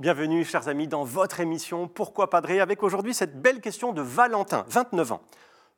Bienvenue, chers amis, dans votre émission Pourquoi Padré avec aujourd'hui cette belle question de Valentin, 29 ans.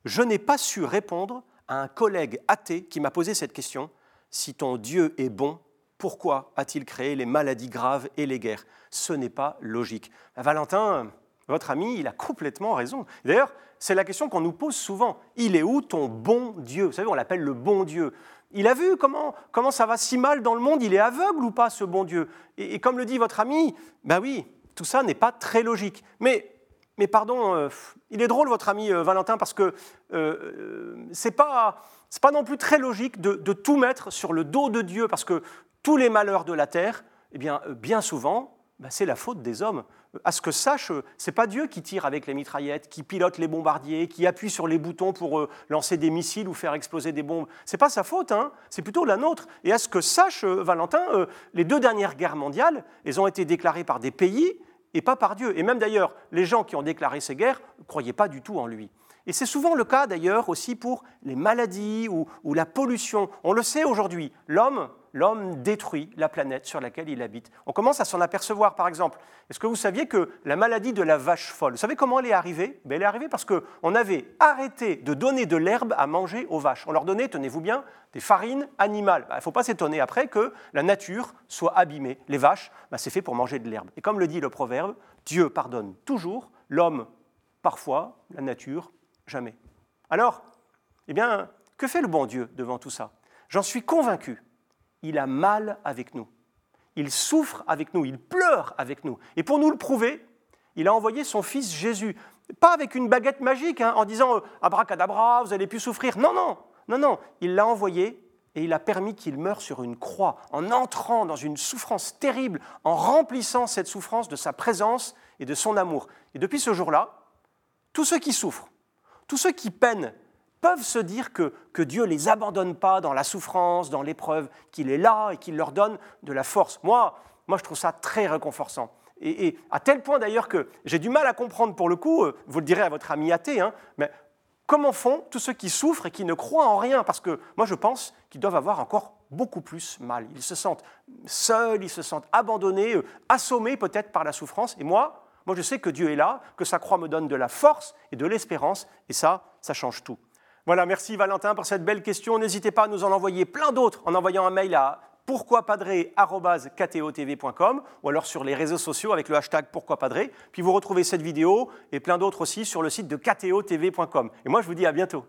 Je n'ai pas su répondre à un collègue athée qui m'a posé cette question. Si ton Dieu est bon, pourquoi a-t-il créé les maladies graves et les guerres? Ce n'est pas logique. Valentin, votre ami, il a complètement raison. D'ailleurs, c'est la question qu'on nous pose souvent. Il est où ton bon Dieu? Vous savez, on l'appelle le bon Dieu. Il a vu comment, comment ça va si mal dans le monde, il est aveugle ou pas, ce bon Dieu? Et, comme le dit votre ami, ben oui, tout ça n'est pas très logique. Mais, mais pardon, euh, il est drôle, votre ami euh, Valentin, parce que euh, ce n'est pas, pas non plus très logique de, de, tout mettre sur le dos de Dieu, parce que tous les malheurs de la terre, eh bien, bien souvent, ben c'est la faute des hommes à ce que sache, c'est pas Dieu qui tire avec les mitraillettes, qui pilote les bombardiers, qui appuie sur les boutons pour euh, lancer des missiles ou faire exploser des bombes. C'est pas sa faute, hein c'est plutôt la nôtre. Et à ce que sache euh, Valentin, euh, les deux dernières guerres mondiales, elles ont été déclarées par des pays et pas par Dieu. Et même d'ailleurs, les gens qui ont déclaré ces guerres ne croyaient pas du tout en lui. Et c'est souvent le cas d'ailleurs aussi pour les maladies ou, la pollution. On le sait aujourd'hui, l'homme l'homme détruit la planète sur laquelle il habite. On commence à s'en apercevoir, par exemple. Est-ce que vous saviez que la maladie de la vache folle, vous savez comment elle est arrivée? Ben, Elle est arrivée parce qu'on avait arrêté de donner de l'herbe à manger aux vaches. On leur donnait, tenez-vous bien, des farines animales. Ben, il ne faut pas s'étonner après que la nature soit abîmée. Les vaches, ben, c'est fait pour manger de l'herbe. Et comme le dit le proverbe, Dieu pardonne toujours, l'homme parfois, la nature jamais. Alors, eh bien, que fait le bon Dieu devant tout ça? J'en suis convaincu il a mal avec nous. Il souffre avec nous, il pleure avec nous. Et pour nous le prouver, il a envoyé son fils Jésus. Pas avec une baguette magique, hein, en disant euh, abracadabra, vous allez plus souffrir. Non, non, non, non. Il l'a envoyé et il a permis qu'il meure sur une croix, en entrant dans une souffrance terrible, en remplissant cette souffrance de sa présence et de son amour. Et depuis ce jour-là, tous ceux qui souffrent, tous ceux qui peinent peuvent se dire que, Dieu ne les abandonne pas dans la souffrance, dans l'épreuve, qu'il est là et qu'il leur donne de la force. Moi, moi, je trouve ça très réconfortant. Et, à tel point d'ailleurs que j'ai du mal à comprendre pour le coup, euh, vous le direz à votre ami athée, hein, mais comment font tous ceux qui souffrent et qui ne croient en rien? Parce que moi je pense qu'ils doivent avoir encore beaucoup plus mal. Ils se sentent seuls, ils se sentent abandonnés, euh, assommés peut-être par la souffrance. Et moi, moi je sais que Dieu est là, que sa croix me donne de la force et de l'espérance, et ça, ça change tout. Voilà, merci Valentin pour cette belle question. N'hésitez pas à nous en envoyer plein d'autres en envoyant un mail à pourquoipadré.com ou alors sur les réseaux sociaux avec le hashtag pourquoipadré. Puis vous retrouvez cette vidéo et plein d'autres aussi sur le site de ktotv.com. Et moi, je vous dis à bientôt.